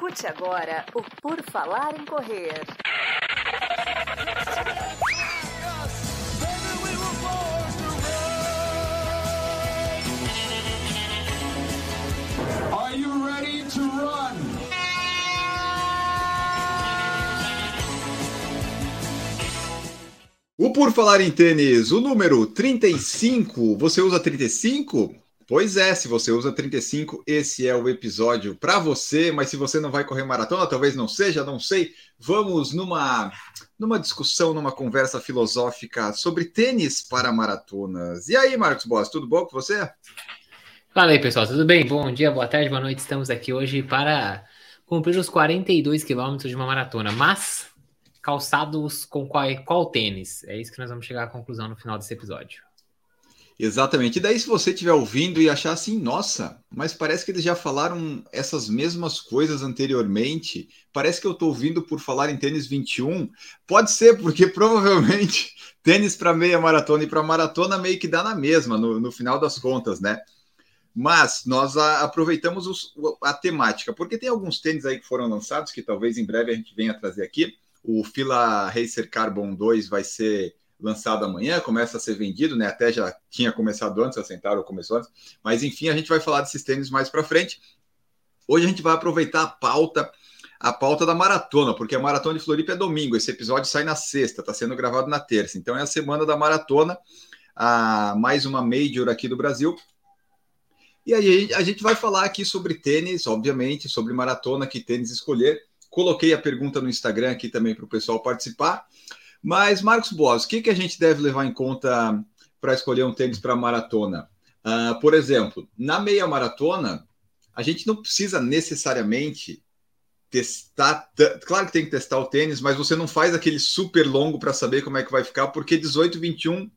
Escute agora o Por Falar em Correr. Are you ready to run? O Por Falar em Tênis, o número 35, você usa 35? Pois é, se você usa 35, esse é o episódio para você, mas se você não vai correr maratona, talvez não seja, não sei. Vamos numa numa discussão, numa conversa filosófica sobre tênis para maratonas. E aí, Marcos Boss, tudo bom com você? Fala aí, pessoal, tudo bem? Bom dia, boa tarde, boa noite. Estamos aqui hoje para cumprir os 42 quilômetros de uma maratona, mas calçados com qual, qual tênis? É isso que nós vamos chegar à conclusão no final desse episódio. Exatamente. E daí, se você estiver ouvindo e achar assim, nossa, mas parece que eles já falaram essas mesmas coisas anteriormente, parece que eu estou ouvindo por falar em tênis 21. Pode ser, porque provavelmente tênis para meia maratona e para maratona meio que dá na mesma, no, no final das contas, né? Mas nós a, aproveitamos os, a temática, porque tem alguns tênis aí que foram lançados, que talvez em breve a gente venha trazer aqui. O Fila Racer Carbon 2 vai ser lançado amanhã, começa a ser vendido, né? Até já tinha começado antes, a Centauro começou antes, mas enfim, a gente vai falar desses tênis mais para frente. Hoje a gente vai aproveitar a pauta, a pauta da maratona, porque a maratona de Floripa é domingo, esse episódio sai na sexta, está sendo gravado na terça, então é a semana da maratona, a mais uma major aqui do Brasil. E aí a gente vai falar aqui sobre tênis, obviamente, sobre maratona, que tênis escolher. Coloquei a pergunta no Instagram aqui também para o pessoal participar. Mas, Marcos Boas, o que, que a gente deve levar em conta para escolher um tênis para maratona? Uh, por exemplo, na meia maratona, a gente não precisa necessariamente testar. Claro que tem que testar o tênis, mas você não faz aquele super longo para saber como é que vai ficar, porque 18, 21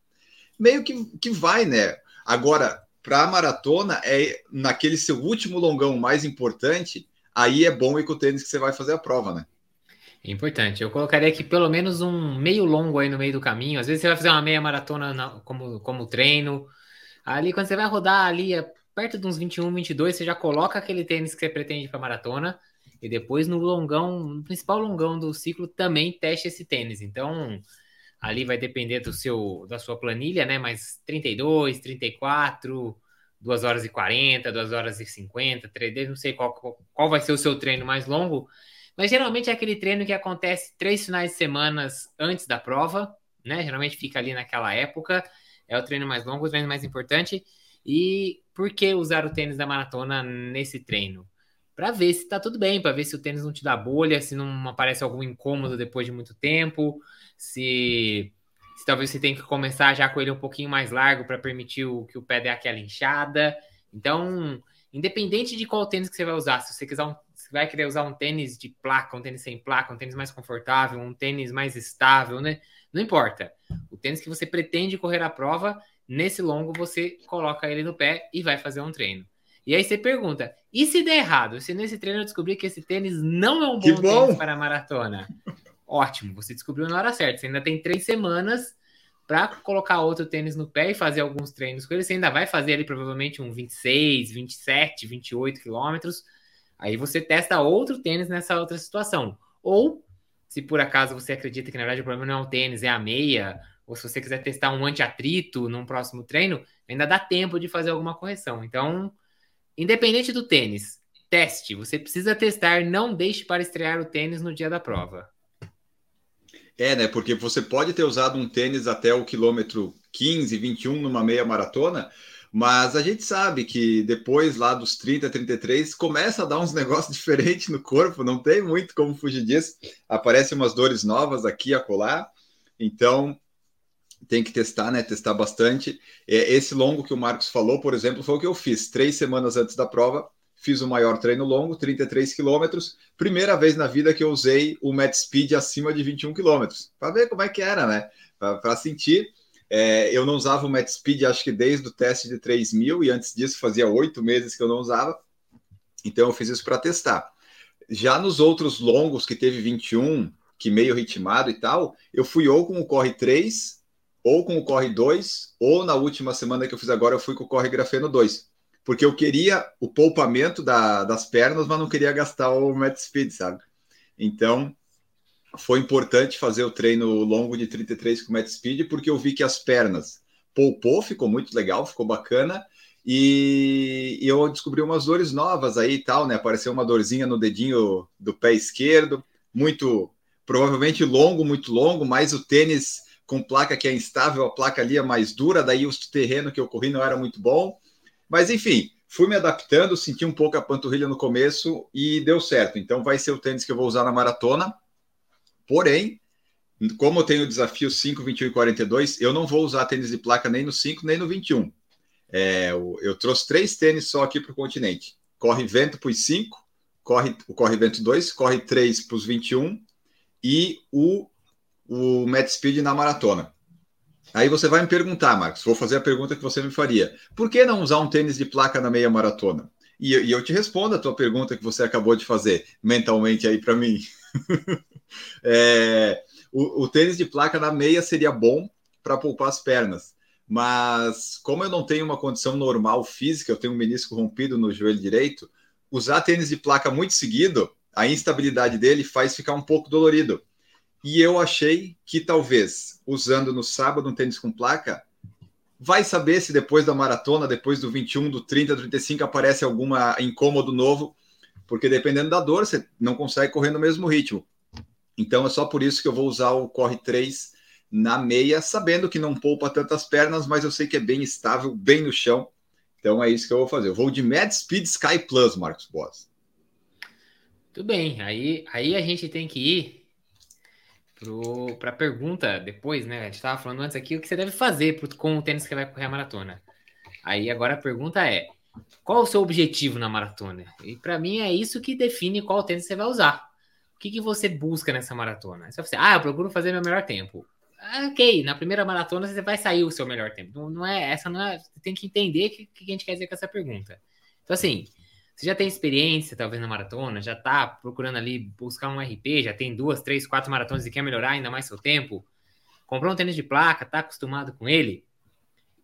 meio que, que vai, né? Agora, para a maratona, é naquele seu último longão mais importante, aí é bom ir com o tênis que você vai fazer a prova, né? Importante. Eu colocaria aqui pelo menos um meio longo aí no meio do caminho. Às vezes você vai fazer uma meia maratona na, como, como treino. Ali, quando você vai rodar ali é perto de uns 21, 22, você já coloca aquele tênis que você pretende para maratona. E depois no longão, no principal longão do ciclo, também teste esse tênis. Então, ali vai depender do seu, da sua planilha, né? Mas 32, 34, 2 horas e 40, 2 horas e 50, 3, não sei qual, qual, qual vai ser o seu treino mais longo mas geralmente é aquele treino que acontece três finais de semana antes da prova, né? Geralmente fica ali naquela época. É o treino mais longo, o treino mais importante. E por que usar o tênis da maratona nesse treino? Para ver se tá tudo bem, para ver se o tênis não te dá bolha, se não aparece algum incômodo depois de muito tempo, se, se talvez você tenha que começar já com ele um pouquinho mais largo para permitir o, que o pé dê aquela inchada. Então, independente de qual tênis que você vai usar, se você quiser um vai querer usar um tênis de placa, um tênis sem placa, um tênis mais confortável, um tênis mais estável, né? Não importa. O tênis que você pretende correr a prova, nesse longo você coloca ele no pé e vai fazer um treino. E aí você pergunta: e se der errado? Se nesse treino eu descobrir que esse tênis não é um bom, bom. tênis para a maratona? Ótimo, você descobriu na hora certa. Você ainda tem três semanas para colocar outro tênis no pé e fazer alguns treinos com ele. Você ainda vai fazer ali provavelmente um 26, 27, 28 quilômetros Aí você testa outro tênis nessa outra situação. Ou, se por acaso você acredita que na verdade o problema não é o tênis, é a meia, ou se você quiser testar um anti-atrito num próximo treino, ainda dá tempo de fazer alguma correção. Então, independente do tênis, teste. Você precisa testar, não deixe para estrear o tênis no dia da prova. É, né? Porque você pode ter usado um tênis até o quilômetro 15, 21 numa meia maratona, mas a gente sabe que depois lá dos 30, 33, começa a dar uns negócios diferentes no corpo, não tem muito como fugir disso. Aparecem umas dores novas aqui e acolá. Então, tem que testar, né? Testar bastante. É, esse longo que o Marcos falou, por exemplo, foi o que eu fiz. Três semanas antes da prova, fiz o maior treino longo, 33 quilômetros. Primeira vez na vida que eu usei o Met Speed acima de 21 quilômetros. Para ver como é que era, né? Para sentir. É, eu não usava o Met Speed, acho que desde o teste de 3 mil, e antes disso fazia oito meses que eu não usava. Então eu fiz isso para testar. Já nos outros longos que teve 21, que meio ritmado e tal, eu fui ou com o Corre 3, ou com o Corre 2, ou na última semana que eu fiz agora, eu fui com o Corre Grafeno 2. porque eu queria o poupamento da, das pernas, mas não queria gastar o Met Speed, sabe? Então, foi importante fazer o treino longo de 33 com o Met Speed, porque eu vi que as pernas poupou, ficou muito legal, ficou bacana, e, e eu descobri umas dores novas aí e tal, né? Apareceu uma dorzinha no dedinho do pé esquerdo, muito, provavelmente longo, muito longo, mas o tênis com placa que é instável, a placa ali é mais dura, daí o terreno que eu corri não era muito bom. Mas enfim, fui me adaptando, senti um pouco a panturrilha no começo e deu certo. Então vai ser o tênis que eu vou usar na maratona. Porém, como eu tenho o desafio 5, 21 e 42, eu não vou usar tênis de placa nem no 5 nem no 21. É, eu, eu trouxe três tênis só aqui para o continente. Corre vento para os 5, corre, o corre vento 2, corre 3 para os 21 e o, o Met Speed na maratona. Aí você vai me perguntar, Marcos, vou fazer a pergunta que você me faria. Por que não usar um tênis de placa na meia maratona? E, e eu te respondo a tua pergunta que você acabou de fazer mentalmente aí para mim. é, o, o tênis de placa na meia seria bom para poupar as pernas. Mas como eu não tenho uma condição normal física, eu tenho um menisco rompido no joelho direito, usar tênis de placa muito seguido, a instabilidade dele faz ficar um pouco dolorido. E eu achei que talvez, usando no sábado um tênis com placa, vai saber se depois da maratona, depois do 21, do 30, do 35, aparece alguma incômodo novo, porque dependendo da dor, você não consegue correr no mesmo ritmo. Então é só por isso que eu vou usar o Corre 3 na meia, sabendo que não poupa tantas pernas, mas eu sei que é bem estável, bem no chão. Então é isso que eu vou fazer. Eu vou de Mad Speed Sky Plus, Marcos Boas. Tudo bem. Aí, aí a gente tem que ir para a pergunta depois, né? A gente estava falando antes aqui o que você deve fazer pro, com o tênis que vai correr a maratona. Aí agora a pergunta é: qual o seu objetivo na maratona? E para mim é isso que define qual tênis você vai usar. Que, que você busca nessa maratona? Você vai dizer, ah, eu procuro fazer meu melhor tempo. Ah, ok, na primeira maratona você vai sair o seu melhor tempo. Não, não é essa, não é. Você tem que entender o que, que a gente quer dizer com essa pergunta. Então, assim, você já tem experiência, talvez, na maratona, já está procurando ali buscar um RP, já tem duas, três, quatro maratonas e quer melhorar ainda mais seu tempo, comprou um tênis de placa, está acostumado com ele,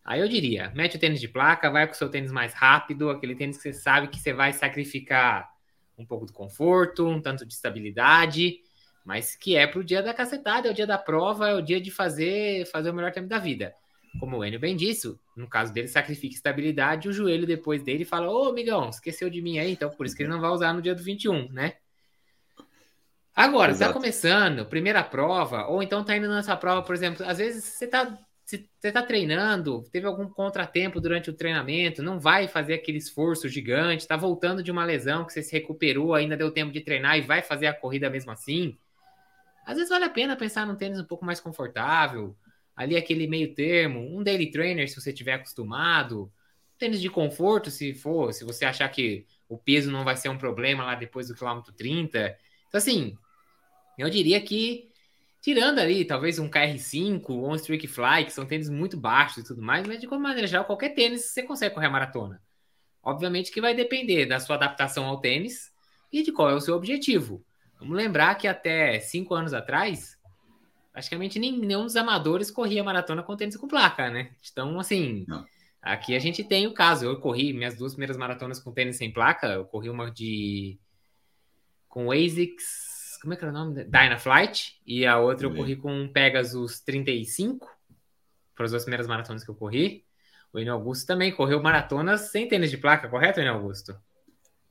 aí eu diria, mete o tênis de placa, vai com o seu tênis mais rápido, aquele tênis que você sabe que você vai sacrificar um pouco do conforto, um tanto de estabilidade, mas que é para o dia da cacetada, é o dia da prova, é o dia de fazer, fazer o melhor tempo da vida como o Enio bem disse, no caso dele, sacrifica estabilidade, o joelho depois dele fala: Ô, amigão, esqueceu de mim aí, então por isso que ele não vai usar no dia do 21, né? Agora, está começando, primeira prova, ou então tá indo nessa prova, por exemplo, às vezes você tá, você tá treinando, teve algum contratempo durante o treinamento, não vai fazer aquele esforço gigante, tá voltando de uma lesão que você se recuperou, ainda deu tempo de treinar e vai fazer a corrida mesmo assim. Às vezes vale a pena pensar num tênis um pouco mais confortável, ali aquele meio termo, um daily trainer se você tiver acostumado, tênis de conforto se for, se você achar que o peso não vai ser um problema lá depois do quilômetro 30. Então, assim, eu diria que, tirando ali, talvez um KR5 ou um Streak Fly, que são tênis muito baixos e tudo mais, mas de qualquer maneira geral, qualquer tênis você consegue correr a maratona. Obviamente que vai depender da sua adaptação ao tênis e de qual é o seu objetivo. Vamos lembrar que até cinco anos atrás, praticamente nenhum dos amadores corria maratona com tênis com placa, né? Então, assim, Não. aqui a gente tem o caso. Eu corri minhas duas primeiras maratonas com tênis sem placa. Eu corri uma de. com o ASICS. Como é que era o nome? Dynaflight. E a outra eu corri com um Pegasus 35. Foram as duas primeiras maratonas que eu corri. O Enio Augusto também correu maratonas sem tênis de placa, correto, Enio Augusto?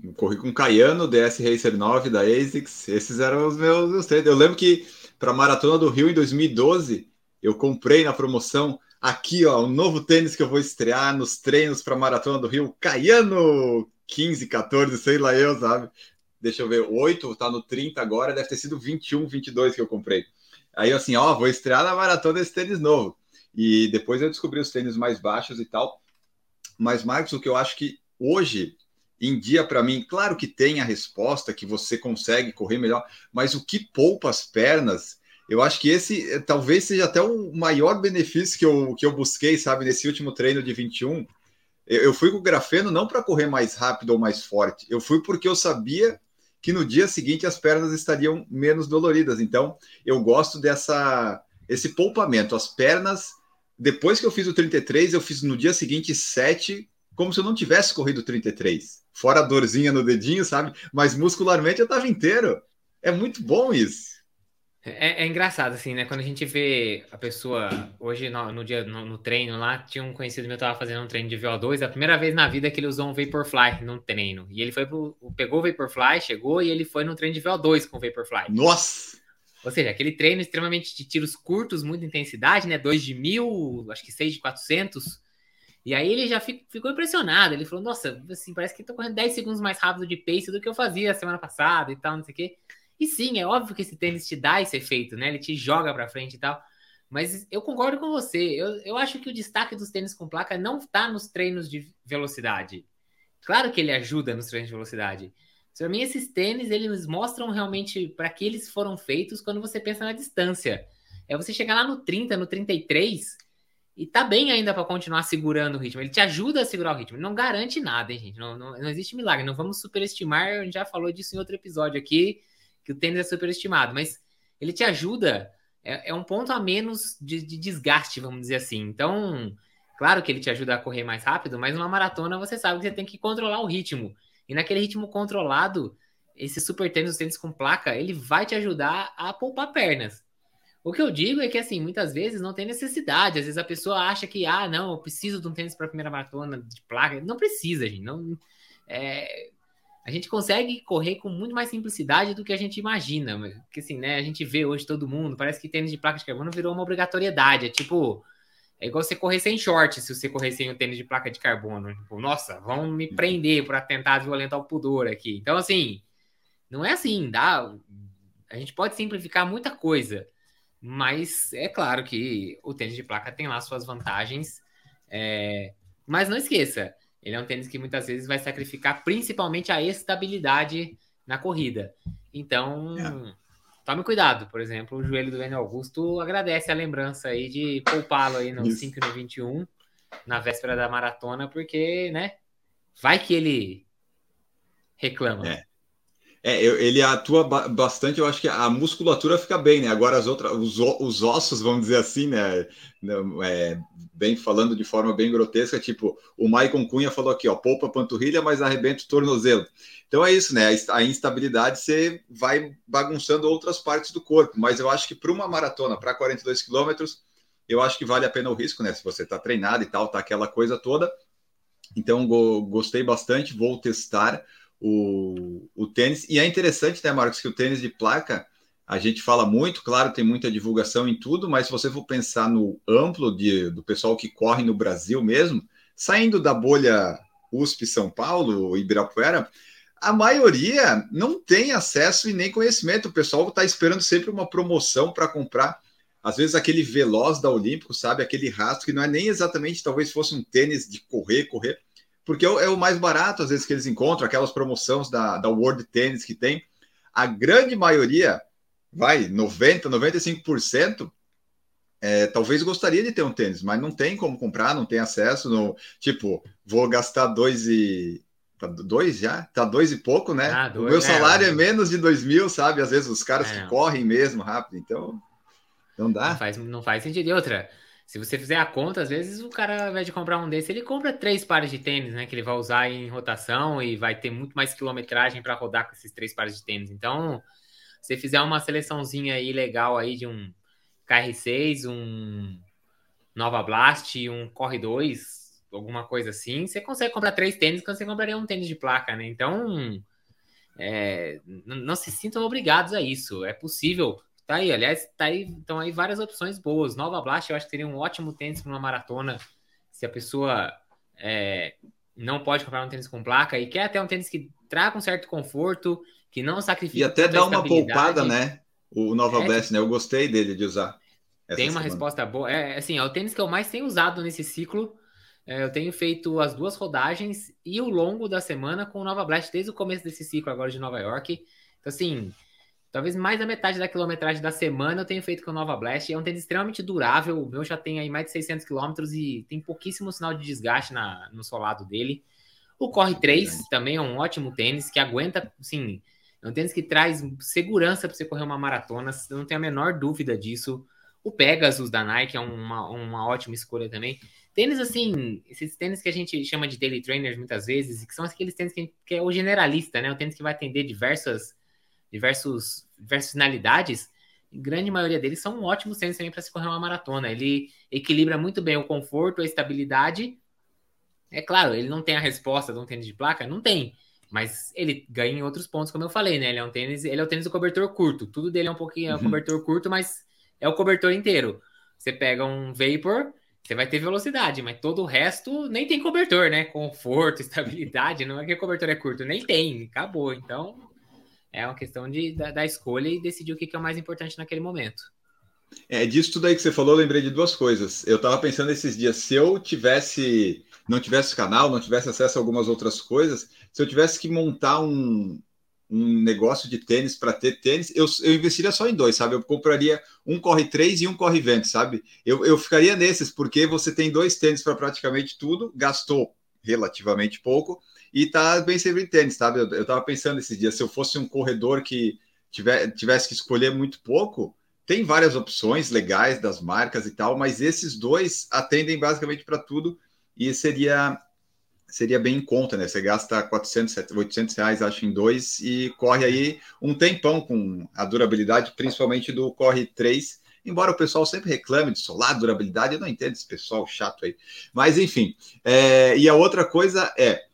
Eu corri com Caiano, DS Racer 9 da ASICS. Esses eram os meus, meus tênis. Eu lembro que para a Maratona do Rio em 2012, eu comprei na promoção aqui, ó, um novo tênis que eu vou estrear nos treinos para a Maratona do Rio, Caiano 15, 14, sei lá eu, sabe? Deixa eu ver, 8, tá no 30 agora, deve ter sido 21, 22 que eu comprei. Aí assim, ó, vou estrear na maratona esse tênis novo. E depois eu descobri os tênis mais baixos e tal. Mas, Marcos, o que eu acho que hoje em dia para mim, claro que tem a resposta que você consegue correr melhor, mas o que poupa as pernas, eu acho que esse eh, talvez seja até o maior benefício que eu, que eu busquei, sabe, nesse último treino de 21. Eu, eu fui com o grafeno não para correr mais rápido ou mais forte, eu fui porque eu sabia que no dia seguinte as pernas estariam menos doloridas. Então, eu gosto dessa esse poupamento. As pernas, depois que eu fiz o 33, eu fiz no dia seguinte 7 como se eu não tivesse corrido 33. Fora a dorzinha no dedinho, sabe? Mas muscularmente eu estava inteiro. É muito bom isso. É, é, engraçado, assim, né? Quando a gente vê a pessoa. Hoje, no, no dia no, no, treino lá, tinha um conhecido meu que tava fazendo um treino de VO2. A primeira vez na vida que ele usou um Vaporfly num treino. E ele foi pro. Pegou o Vaporfly, chegou e ele foi no treino de VO2 com o Vaporfly. Nossa! Ou seja, aquele treino extremamente de tiros curtos, muita intensidade, né? 2 de mil, acho que 6 de 400. E aí ele já ficou impressionado. Ele falou: Nossa, assim, parece que tô correndo 10 segundos mais rápido de pace do que eu fazia semana passada e tal, não sei o quê. E sim, é óbvio que esse tênis te dá esse efeito, né? Ele te joga para frente e tal. Mas eu concordo com você. Eu, eu acho que o destaque dos tênis com placa não está nos treinos de velocidade. Claro que ele ajuda nos treinos de velocidade. Para mim, esses tênis, eles mostram realmente para que eles foram feitos quando você pensa na distância. É você chegar lá no 30, no 33 e tá bem ainda para continuar segurando o ritmo. Ele te ajuda a segurar o ritmo. Não garante nada, hein, gente? Não, não, não existe milagre. Não vamos superestimar. A gente já falou disso em outro episódio aqui que o tênis é superestimado, mas ele te ajuda, é, é um ponto a menos de, de, desgaste, vamos dizer assim. Então, claro que ele te ajuda a correr mais rápido, mas numa maratona você sabe que você tem que controlar o ritmo. E naquele ritmo controlado, esse super tênis, o tênis com placa, ele vai te ajudar a poupar pernas. O que eu digo é que, assim, muitas vezes não tem necessidade. Às vezes a pessoa acha que, ah, não, eu preciso de um tênis para a primeira maratona de placa. Não precisa, gente. Não, é, a gente consegue correr com muito mais simplicidade do que a gente imagina. Porque assim, né? A gente vê hoje todo mundo, parece que tênis de placa de carbono virou uma obrigatoriedade. É tipo, é igual você correr sem short se você correr sem o tênis de placa de carbono. Tipo, nossa, vão me prender por atentado violentar o pudor aqui. Então, assim, não é assim, dá. A gente pode simplificar muita coisa, mas é claro que o tênis de placa tem lá suas vantagens. É... Mas não esqueça, ele é um tênis que muitas vezes vai sacrificar principalmente a estabilidade na corrida. Então, é. tome cuidado. Por exemplo, o joelho do Daniel Augusto agradece a lembrança aí de poupá-lo aí no Isso. 5 e no 21, na véspera da maratona, porque, né? Vai que ele reclama. É. É, ele atua bastante, eu acho que a musculatura fica bem, né? Agora as outras, os, os ossos, vamos dizer assim, né? É, bem falando de forma bem grotesca, tipo, o Maicon Cunha falou aqui, ó, poupa panturrilha, mas arrebenta o tornozelo. Então é isso, né? A instabilidade você vai bagunçando outras partes do corpo, mas eu acho que para uma maratona, para 42 quilômetros, eu acho que vale a pena o risco, né? Se você está treinado e tal, tá aquela coisa toda. Então, go gostei bastante, vou testar o, o tênis. E é interessante, né, Marcos, que o tênis de placa, a gente fala muito, claro, tem muita divulgação em tudo, mas se você for pensar no amplo de, do pessoal que corre no Brasil mesmo, saindo da bolha USP São Paulo, Ibirapuera, a maioria não tem acesso e nem conhecimento. O pessoal está esperando sempre uma promoção para comprar. Às vezes aquele veloz da Olímpico, sabe? Aquele rastro que não é nem exatamente, talvez fosse um tênis de correr, correr, porque é, é o mais barato, às vezes, que eles encontram, aquelas promoções da, da World Tennis que tem. A grande maioria, vai, 90%, 95%, é, talvez gostaria de ter um tênis, mas não tem como comprar, não tem acesso. No, tipo, vou gastar dois e. Tá dois já? Tá dois e pouco, né? Ah, dois, o meu salário é, é, menos de dois mil, sabe? Às vezes os caras é, que correm mesmo rápido, então. Não dá. Não faz, não faz sentido. E outra, se você fizer a conta, às vezes o cara, ao invés de comprar um desse, ele compra três pares de tênis, né? Que ele vai usar em rotação e vai ter muito mais quilometragem para rodar com esses três pares de tênis. Então, se você fizer uma seleçãozinha aí legal aí de um KR6, um Nova Blast, um Corre 2, alguma coisa assim, você consegue comprar três tênis quando você compraria um tênis de placa, né? Então, é, não se sintam obrigados a isso. É possível Tá aí, aliás, tá aí, então aí várias opções boas. Nova Blast, eu acho que seria um ótimo tênis para uma maratona. Se a pessoa é, não pode comprar um tênis com placa e quer até um tênis que traga um certo conforto, que não sacrifique. E até dá uma poupada, né? O Nova é, Blast, né? Eu gostei dele de usar. Tem uma semana. resposta boa. É, assim, é o tênis que eu mais tenho usado nesse ciclo. É, eu tenho feito as duas rodagens e o longo da semana com o Nova Blast desde o começo desse ciclo agora de Nova York. Então, assim, Talvez mais da metade da quilometragem da semana eu tenho feito com o Nova Blast. É um tênis extremamente durável. O meu já tem aí mais de 600 quilômetros e tem pouquíssimo sinal de desgaste na, no solado dele. O Corre 3 também é um ótimo tênis que aguenta, sim, é um tênis que traz segurança para você correr uma maratona, não tem a menor dúvida disso. O Pegasus da Nike é uma, uma ótima escolha também. tênis assim, esses tênis que a gente chama de daily trainers muitas vezes, que são aqueles tênis que, que é o generalista, né? O tênis que vai atender diversas, diversos, diversas finalidades. grande maioria deles são ótimos tênis também para se correr uma maratona. Ele equilibra muito bem o conforto, a estabilidade. É claro, ele não tem a resposta de um tênis de placa, não tem. Mas ele ganha em outros pontos, como eu falei, né? Ele é um tênis, ele é o tênis do cobertor curto. Tudo dele é um pouquinho é um uhum. cobertor curto, mas é o cobertor inteiro. Você pega um Vapor, você vai ter velocidade, mas todo o resto nem tem cobertor, né? Conforto, estabilidade, não é que o cobertor é curto, nem tem, acabou. Então, é uma questão de, da, da escolha e decidir o que, que é o mais importante naquele momento. É, disso tudo aí que você falou, eu lembrei de duas coisas. Eu tava pensando esses dias, se eu tivesse, não tivesse canal, não tivesse acesso a algumas outras coisas, se eu tivesse que montar um, um negócio de tênis para ter tênis, eu, eu investiria só em dois, sabe? Eu compraria um corre três e um corre vento, sabe? Eu, eu ficaria nesses, porque você tem dois tênis para praticamente tudo, gastou relativamente pouco e tá bem sempre em tênis, sabe? Eu, eu tava pensando esses dias, se eu fosse um corredor que tiver, tivesse que escolher muito pouco, tem várias opções legais das marcas e tal, mas esses dois atendem basicamente para tudo e seria seria bem em conta, né? Você gasta 400, 800 reais, acho, em dois e corre aí um tempão com a durabilidade, principalmente do Corre 3. Embora o pessoal sempre reclame de solar, durabilidade, eu não entendo esse pessoal chato aí. Mas, enfim. É, e a outra coisa é,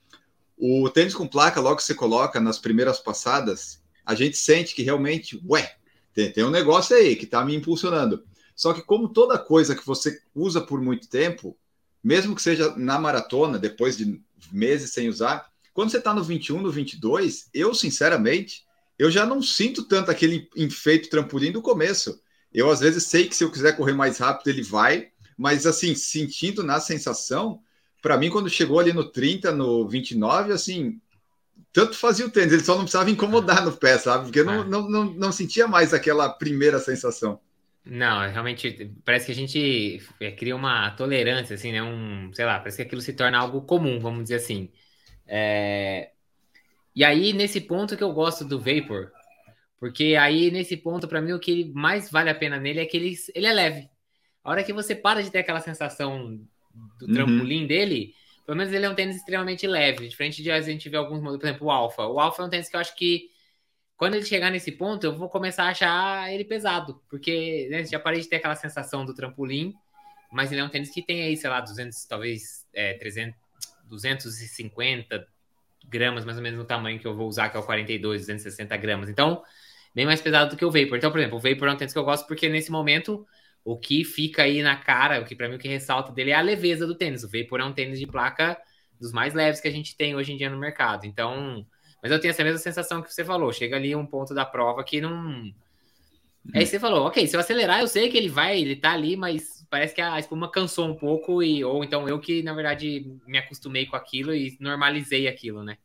o tênis com placa, logo que você coloca nas primeiras passadas, a gente sente que realmente, ué, tem, tem um negócio aí que está me impulsionando. Só que, como toda coisa que você usa por muito tempo, mesmo que seja na maratona, depois de meses sem usar, quando você está no 21, no 22, eu, sinceramente, eu já não sinto tanto aquele enfeito trampolim do começo. Eu, às vezes, sei que se eu quiser correr mais rápido, ele vai, mas, assim, sentindo na sensação, para mim, quando chegou ali no 30, no 29, assim, tanto fazia o tênis, ele só não precisava incomodar no pé, sabe? Porque não, é. não, não, não sentia mais aquela primeira sensação. Não, realmente parece que a gente é, cria uma tolerância, assim, né? Um, sei lá, parece que aquilo se torna algo comum, vamos dizer assim. É... E aí, nesse ponto que eu gosto do Vapor, porque aí, nesse ponto, para mim, o que mais vale a pena nele é que ele, ele é leve. A hora que você para de ter aquela sensação do uhum. trampolim dele, pelo menos ele é um tênis extremamente leve, diferente de a gente ver alguns modelos, por exemplo, o Alpha. O Alpha é um tênis que eu acho que quando ele chegar nesse ponto, eu vou começar a achar ele pesado, porque né, já parei de ter aquela sensação do trampolim, mas ele é um tênis que tem aí, sei lá, 200, talvez é, 300, 250 gramas, mais ou menos no tamanho que eu vou usar, que é o 42, 260 gramas. Então, bem mais pesado do que o Vapor. Então, por exemplo, o Vapor é um tênis que eu gosto porque nesse momento o que fica aí na cara, o que para mim o que ressalta dele é a leveza do tênis. O Vapor é um tênis de placa dos mais leves que a gente tem hoje em dia no mercado. Então, mas eu tenho essa mesma sensação que você falou. Chega ali um ponto da prova que não. Aí você falou, ok, se eu acelerar, eu sei que ele vai, ele tá ali, mas parece que a espuma cansou um pouco, e, ou então eu que, na verdade, me acostumei com aquilo e normalizei aquilo, né?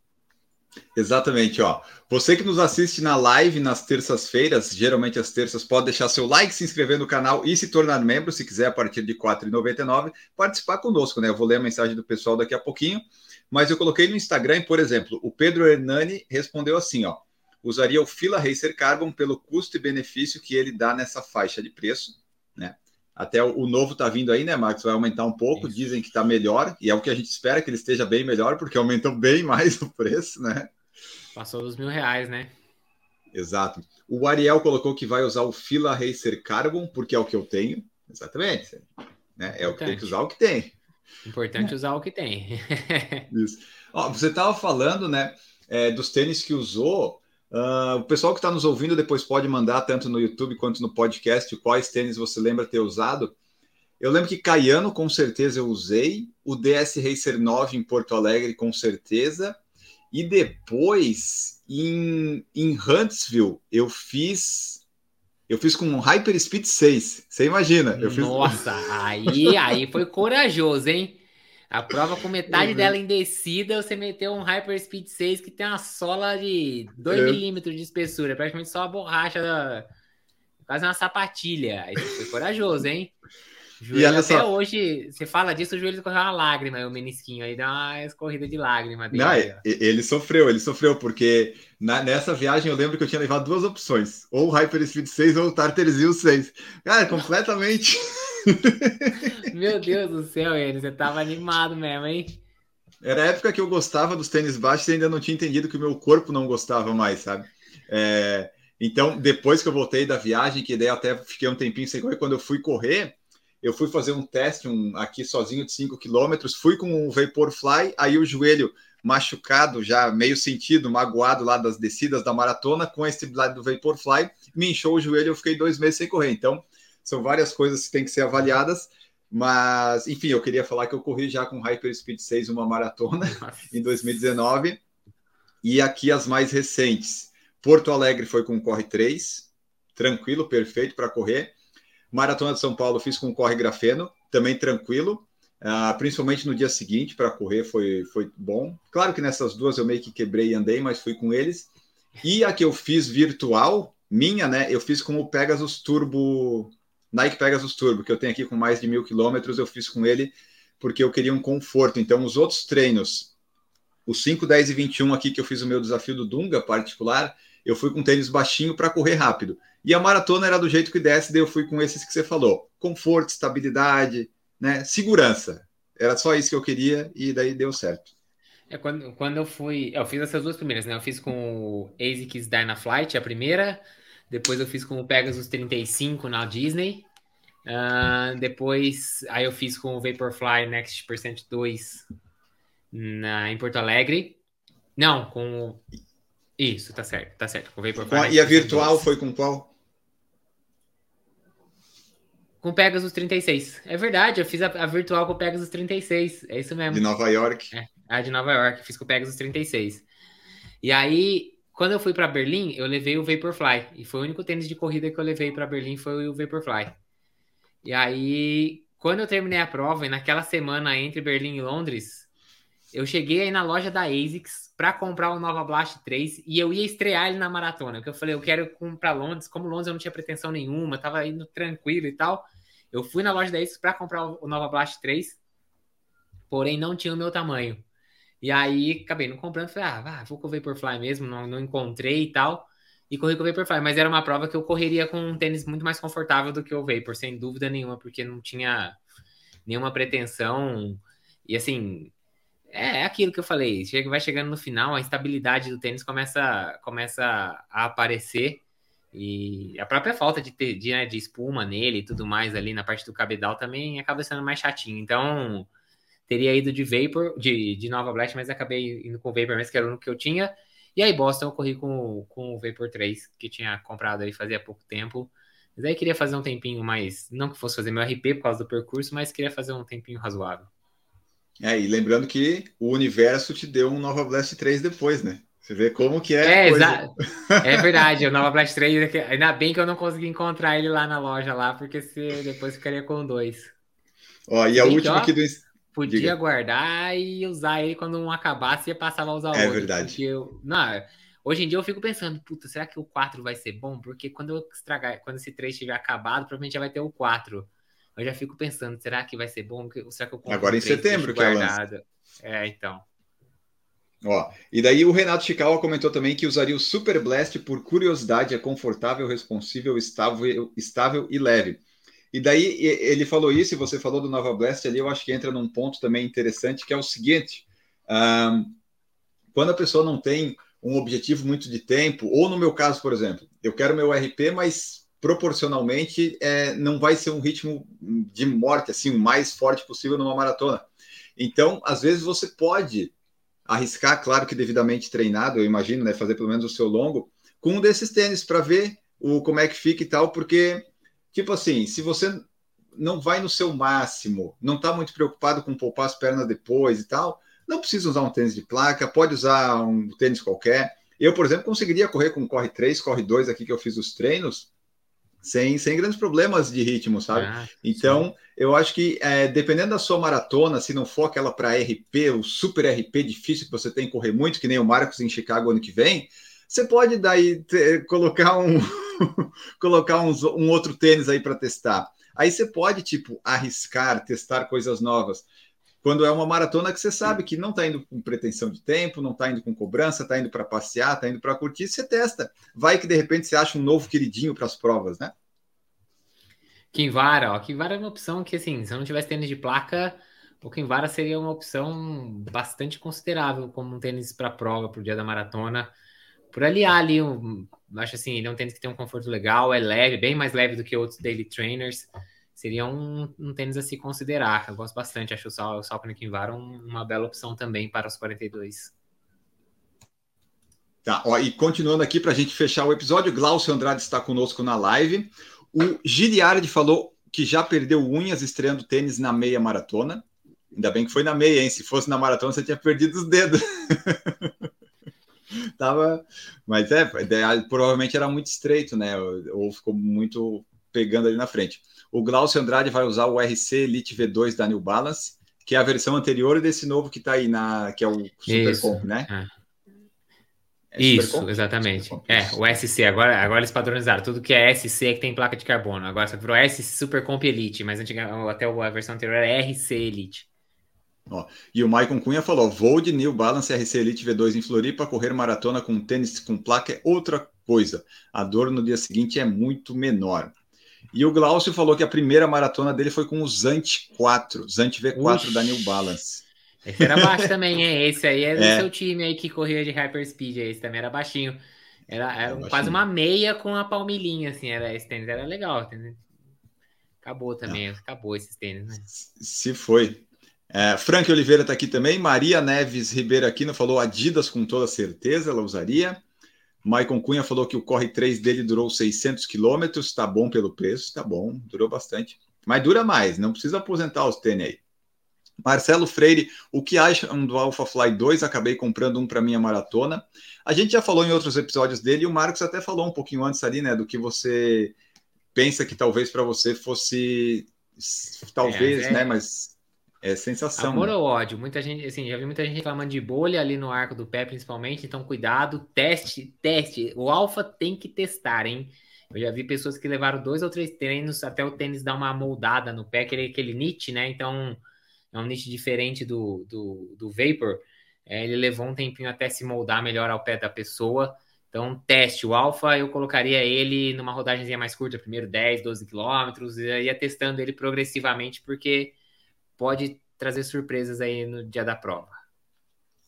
Exatamente, ó. Você que nos assiste na live nas terças-feiras, geralmente às terças, pode deixar seu like, se inscrever no canal e se tornar membro, se quiser, a partir de R$ 4,99, participar conosco, né? Eu vou ler a mensagem do pessoal daqui a pouquinho. Mas eu coloquei no Instagram, por exemplo, o Pedro Hernani respondeu assim, ó. Usaria o Fila Racer Carbon pelo custo e benefício que ele dá nessa faixa de preço? Até o, o novo tá vindo aí, né, Marcos? Vai aumentar um pouco, Isso. dizem que está melhor, e é o que a gente espera que ele esteja bem melhor, porque aumentou bem mais o preço, né? Passou dos mil reais, né? Exato. O Ariel colocou que vai usar o Fila Racer Carbon, porque é o que eu tenho. Exatamente. Né? É o que tem que usar o que tem. Importante é. usar o que tem. Isso. Ó, você estava falando, né, é, dos tênis que usou. Uh, o pessoal que está nos ouvindo depois pode mandar tanto no YouTube quanto no podcast quais tênis você lembra ter usado. Eu lembro que Caiano, com certeza, eu usei. O DS Racer 9 em Porto Alegre, com certeza. E depois, em, em Huntsville, eu fiz eu fiz com um Hyper Speed 6. Você imagina? Eu fiz... Nossa, aí, aí foi corajoso, hein? A prova com metade uhum. dela em descida, você meteu um Hyper Speed 6 que tem uma sola de 2 é. milímetros de espessura, praticamente só a borracha da. Quase uma sapatilha. Aí foi corajoso, hein? Joelho, e até só... hoje, você fala disso, o joelho correu uma lágrima, o menisquinho aí dá uma escorrida de lágrima. Dele, Não, ele sofreu, ele sofreu, porque na, nessa viagem eu lembro que eu tinha levado duas opções, ou o Hyperspeed 6 ou o Tartarzil 6. Cara, completamente... Meu Deus do céu, ele, você tava animado mesmo, hein? Era a época que eu gostava dos tênis baixos e ainda não tinha entendido que o meu corpo não gostava mais, sabe? É, então, depois que eu voltei da viagem, que daí até fiquei um tempinho sem correr, quando eu fui correr, eu fui fazer um teste um, aqui sozinho de 5 quilômetros, fui com o Vaporfly, aí o joelho machucado, já meio sentido, magoado lá das descidas da maratona, com a estabilidade do Vaporfly, me inchou o joelho eu fiquei dois meses sem correr. Então, são várias coisas que têm que ser avaliadas, mas, enfim, eu queria falar que eu corri já com Hyper Speed 6 uma maratona em 2019, e aqui as mais recentes. Porto Alegre foi com Corre 3, tranquilo, perfeito para correr. Maratona de São Paulo fiz com Corre Grafeno, também tranquilo. Uh, principalmente no dia seguinte para correr foi, foi bom. Claro que nessas duas eu meio que quebrei e andei, mas fui com eles. E a que eu fiz virtual, minha, né? Eu fiz com o Pegasus Turbo, Nike Pegasus Turbo, que eu tenho aqui com mais de mil quilômetros. Eu fiz com ele porque eu queria um conforto. Então, os outros treinos, os 5, 10 e 21 aqui que eu fiz o meu desafio do Dunga particular, eu fui com tênis baixinho para correr rápido. E a maratona era do jeito que desce, daí eu fui com esses que você falou: conforto, estabilidade né, segurança. Era só isso que eu queria e daí deu certo. É, quando, quando eu fui. Eu fiz essas duas primeiras, né? Eu fiz com o ASICS Dynaflight, a primeira. Depois eu fiz com o Pegasus 35 na Disney. Uh, depois, aí eu fiz com o Vaporfly Next Percent 2 na, em Porto Alegre. Não, com o... Isso, tá certo, tá certo. Com o Vaporfly. E a virtual 2. foi com qual? Com Pegasus 36. É verdade, eu fiz a, a, virtual com o Pegasus 36. É isso mesmo. De Nova York. É, a de Nova York, fiz com o Pegasus 36. E aí, quando eu fui para Berlim, eu levei o Vaporfly. E foi o único tênis de corrida que eu levei para Berlim foi o Vaporfly. E aí, quando eu terminei a prova, e naquela semana entre Berlim e Londres, eu cheguei aí na loja da ASICS para comprar o Nova Blast 3 e eu ia estrear ele na maratona. Porque eu falei, eu quero comprar Londres. Como Londres eu não tinha pretensão nenhuma, tava indo tranquilo e tal. Eu fui na loja da ASICS para comprar o Nova Blast 3, porém não tinha o meu tamanho. E aí acabei não comprando. Falei, ah, vou com o Vaporfly mesmo, não, não encontrei e tal. E corri com o Vaporfly, mas era uma prova que eu correria com um tênis muito mais confortável do que o Vapor, sem dúvida nenhuma, porque não tinha nenhuma pretensão. E assim, é, é aquilo que eu falei, chega, vai chegando no final, a instabilidade do tênis começa, começa a aparecer e a própria falta de, ter, de, né, de espuma nele e tudo mais ali na parte do cabedal também acaba sendo mais chatinho. Então, teria ido de Vapor, de, de Nova Blast, mas acabei indo com o Vapor mesmo, que era o único que eu tinha. E aí, Boston, eu corri com, com o Vapor 3, que tinha comprado aí fazia pouco tempo. Mas aí queria fazer um tempinho mais, não que fosse fazer meu RP por causa do percurso, mas queria fazer um tempinho razoável. É, e lembrando que o universo te deu um Nova Blast 3 depois, né? Você vê como que é. É, coisa... é verdade, o Nova Blast 3, ainda bem que eu não consegui encontrar ele lá na loja lá, porque se depois ficaria com dois. Ó, e a última aqui do. Podia Diga. guardar e usar ele quando um acabasse e passava a usar o é outro. É verdade. Eu, não, hoje em dia eu fico pensando, puta, será que o 4 vai ser bom? Porque quando eu estragar, quando esse 3 estiver acabado, provavelmente já vai ter o 4. Eu já fico pensando, será que vai ser bom? Será que eu Agora em setembro que é? É, então. Ó, e daí o Renato Chicawa comentou também que usaria o Super Blast por curiosidade, é confortável, responsível, estável, estável e leve. E daí ele falou isso, e você falou do Nova Blast ali, eu acho que entra num ponto também interessante, que é o seguinte: um, quando a pessoa não tem um objetivo muito de tempo, ou no meu caso, por exemplo, eu quero meu RP, mas proporcionalmente é, não vai ser um ritmo de morte assim o mais forte possível numa maratona. Então, às vezes você pode arriscar, claro que devidamente treinado, eu imagino, né, fazer pelo menos o seu longo com um desses tênis para ver o como é que fica e tal, porque tipo assim, se você não vai no seu máximo, não está muito preocupado com poupar as pernas depois e tal, não precisa usar um tênis de placa, pode usar um tênis qualquer. Eu, por exemplo, conseguiria correr com corre 3, corre 2 aqui que eu fiz os treinos, sem, sem grandes problemas de ritmo, sabe? Ah, então, sim. eu acho que é, dependendo da sua maratona, se não for aquela para RP, o super RP difícil que você tem que correr muito, que nem o Marcos em Chicago ano que vem, você pode daí ter, colocar um colocar uns, um outro tênis aí para testar. Aí você pode tipo arriscar, testar coisas novas quando é uma maratona que você sabe que não está indo com pretensão de tempo, não está indo com cobrança, está indo para passear, está indo para curtir, você testa. Vai que de repente você acha um novo queridinho para as provas, né? Kinvara, ó. Kinvara é uma opção que, assim, se eu não tivesse tênis de placa, o Kinvara seria uma opção bastante considerável como um tênis para prova, para o dia da maratona. Por aliar ali, um, acho assim, ele é um tênis que tem um conforto legal, é leve, bem mais leve do que outros daily trainers. Seria um, um tênis a se considerar. Eu gosto bastante, acho o, Sal, o Kinvara um, uma bela opção também para os 42. Tá, ó, e continuando aqui para a gente fechar o episódio, Glaucio Andrade está conosco na live. O Giliardi falou que já perdeu unhas estreando tênis na meia maratona. Ainda bem que foi na meia, hein? Se fosse na maratona, você tinha perdido os dedos. Tava, mas é, provavelmente era muito estreito, né? Ou ficou muito pegando ali na frente. O Glaucio Andrade vai usar o RC Elite V2 da New Balance, que é a versão anterior desse novo que está aí na, que é o Super Comp, né? É. É Isso, exatamente. É, o SC. Agora, agora eles padronizaram. Tudo que é SC é que tem placa de carbono. Agora só virou S Super Comp Elite, mas antiga, até a versão anterior era RC Elite. Ó, e o Maicon Cunha falou: vou de New Balance RC Elite V2 em Floripa, correr maratona com tênis com placa é outra coisa. A dor no dia seguinte é muito menor. E o Glaucio falou que a primeira maratona dele foi com o Zant 4, Zant V4 Uxi. da New Balance. Esse era baixo também, hein? Esse aí é do é. seu time aí que corria de Hyperspeed, esse também era baixinho. Era, era, era quase uma meia com a palmilhinha, assim, era, esse tênis era legal, entendeu? Acabou também, é. acabou esses tênis, né? Se foi. É, Frank Oliveira está aqui também. Maria Neves Ribeiro Aquino falou Adidas com toda certeza, ela usaria. Maicon Cunha falou que o Corre 3 dele durou 600 quilômetros, tá bom pelo preço, tá bom, durou bastante. Mas dura mais, não precisa aposentar os tênis aí. Marcelo Freire, o que acham do Alpha Fly 2? Acabei comprando um para minha maratona. A gente já falou em outros episódios dele e o Marcos até falou um pouquinho antes ali, né, do que você pensa que talvez para você fosse talvez, é, é... né, mas é sensação. Amor né? ou ódio? Muita gente, assim, já vi muita gente reclamando de bolha ali no arco do pé, principalmente. Então, cuidado, teste, teste. O Alpha tem que testar, hein? Eu já vi pessoas que levaram dois ou três treinos até o tênis dar uma moldada no pé, aquele, aquele knit, né? Então, é um nicho diferente do, do, do Vapor. É, ele levou um tempinho até se moldar melhor ao pé da pessoa. Então, teste. O Alpha, eu colocaria ele numa rodagemzinha mais curta, primeiro 10, 12 quilômetros, e ia testando ele progressivamente, porque pode trazer surpresas aí no dia da prova.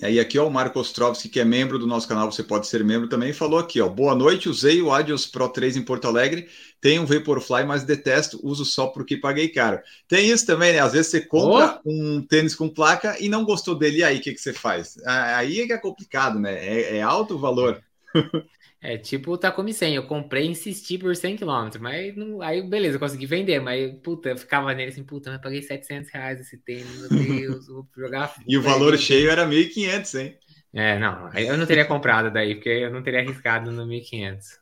E aqui, ó, o Marco Ostrovski, que é membro do nosso canal, você pode ser membro também, falou aqui, ó, boa noite, usei o Adios Pro 3 em Porto Alegre, tenho um Vaporfly, mas detesto, uso só porque paguei caro. Tem isso também, né? Às vezes você compra oh. um tênis com placa e não gostou dele, e aí o que, que você faz? Aí é que é complicado, né? É, é alto o valor. É tipo o Takumi 100, eu comprei e insisti por 100 km, mas não, aí beleza, eu consegui vender, mas puta, eu ficava nele assim, puta, eu paguei 700 reais esse tênis, meu Deus, vou jogar. e o valor cheio era 1.500, hein? É, não, eu não teria comprado daí, porque eu não teria arriscado no 1.500.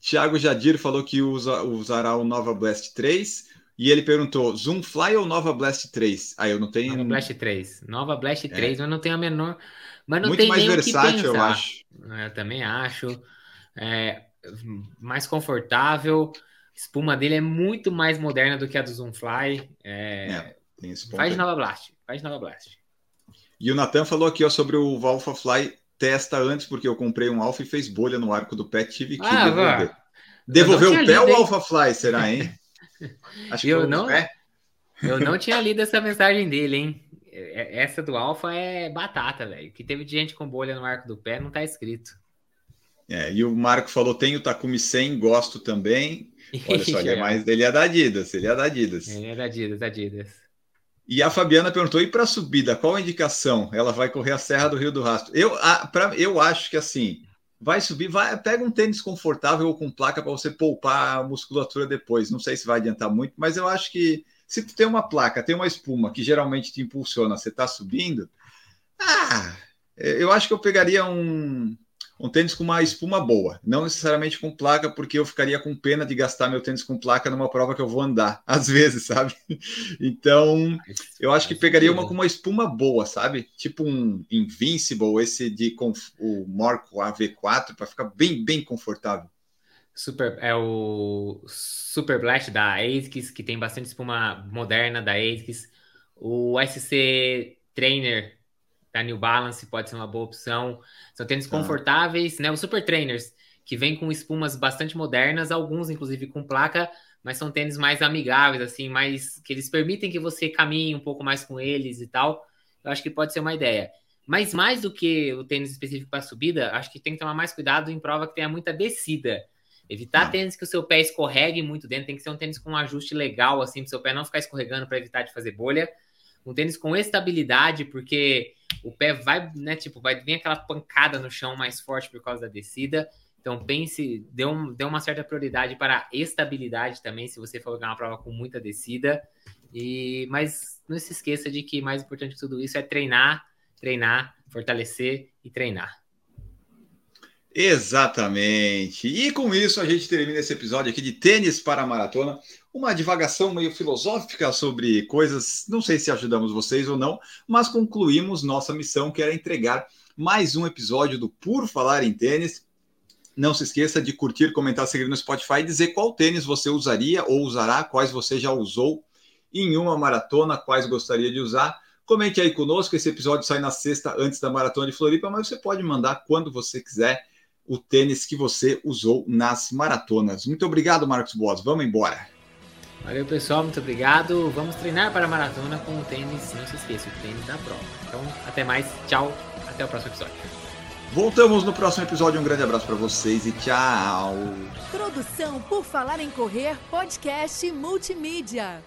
Thiago Jadir falou que usa, usará o Nova Blast 3 e ele perguntou: Zoomfly ou Nova Blast 3? Aí ah, eu não tenho. Nova Blast 3. Nova Blast 3, é. eu não tenho a menor. Mas não Muito tem mais versátil, eu acho. Eu também acho é, mais confortável. Espuma dele é muito mais moderna do que a do Zoomfly. É, é, faz aí. Nova Blast, faz Nova Blast. E o Nathan falou aqui ó, sobre o Alpha Fly testa antes, porque eu comprei um Alpha e fez bolha no arco do pé, tive que ah, devolver. Devolver o pé ou o Alpha Fly, será, hein? Acho que eu não, pé. eu não tinha lido essa mensagem dele, hein? É, essa do Alpha é batata, velho. Que teve gente com bolha no arco do pé, não tá escrito. É, e o Marco falou: tem o Takumi 100, gosto também. Olha só, ele é mais. Ele é da Adidas, ele é da Adidas. Ele é da Adidas, Adidas. E a Fabiana perguntou: e para a subida, qual a indicação? Ela vai correr a Serra do Rio do Rastro. Eu, a, pra, eu acho que assim, vai subir, vai, pega um tênis confortável ou com placa para você poupar a musculatura depois. Não sei se vai adiantar muito, mas eu acho que se tu tem uma placa, tem uma espuma que geralmente te impulsiona, você está subindo. Ah, eu acho que eu pegaria um um tênis com uma espuma boa, não necessariamente com placa, porque eu ficaria com pena de gastar meu tênis com placa numa prova que eu vou andar, às vezes, sabe? Então, eu acho que pegaria uma com uma espuma boa, sabe? Tipo um Invincible, esse de o Marco AV4, para ficar bem, bem confortável. Super, é o Super Blast da ASICS, que tem bastante espuma moderna da ASICS. O SC Trainer da New Balance pode ser uma boa opção. São tênis ah. confortáveis, né? Os Super Trainers, que vem com espumas bastante modernas, alguns inclusive com placa, mas são tênis mais amigáveis, assim, mais que eles permitem que você caminhe um pouco mais com eles e tal. Eu acho que pode ser uma ideia. Mas mais do que o tênis específico para subida, acho que tem que tomar mais cuidado em prova que tenha muita descida. Evitar não. tênis que o seu pé escorregue muito dentro, tem que ser um tênis com um ajuste legal, assim, para o seu pé não ficar escorregando para evitar de fazer bolha. Um tênis com estabilidade, porque o pé vai, né, tipo, vai vir aquela pancada no chão mais forte por causa da descida. Então pense, dê, um, dê uma certa prioridade para a estabilidade também, se você for ganhar uma prova com muita descida. E, mas não se esqueça de que mais importante que tudo isso é treinar, treinar, fortalecer e treinar. Exatamente. E com isso a gente termina esse episódio aqui de tênis para a maratona. Uma divagação meio filosófica sobre coisas, não sei se ajudamos vocês ou não, mas concluímos nossa missão, que era entregar mais um episódio do Por Falar em Tênis. Não se esqueça de curtir, comentar, seguir no Spotify e dizer qual tênis você usaria ou usará, quais você já usou em uma maratona, quais gostaria de usar. Comente aí conosco, esse episódio sai na sexta antes da Maratona de Floripa, mas você pode mandar quando você quiser o tênis que você usou nas maratonas. Muito obrigado, Marcos Boas. Vamos embora. Valeu, pessoal. Muito obrigado. Vamos treinar para a maratona com o tênis, não se esqueça, o tênis da prova. Então, até mais. Tchau. Até o próximo episódio. Voltamos no próximo episódio. Um grande abraço para vocês e tchau. Produção por Falar em Correr, podcast multimídia.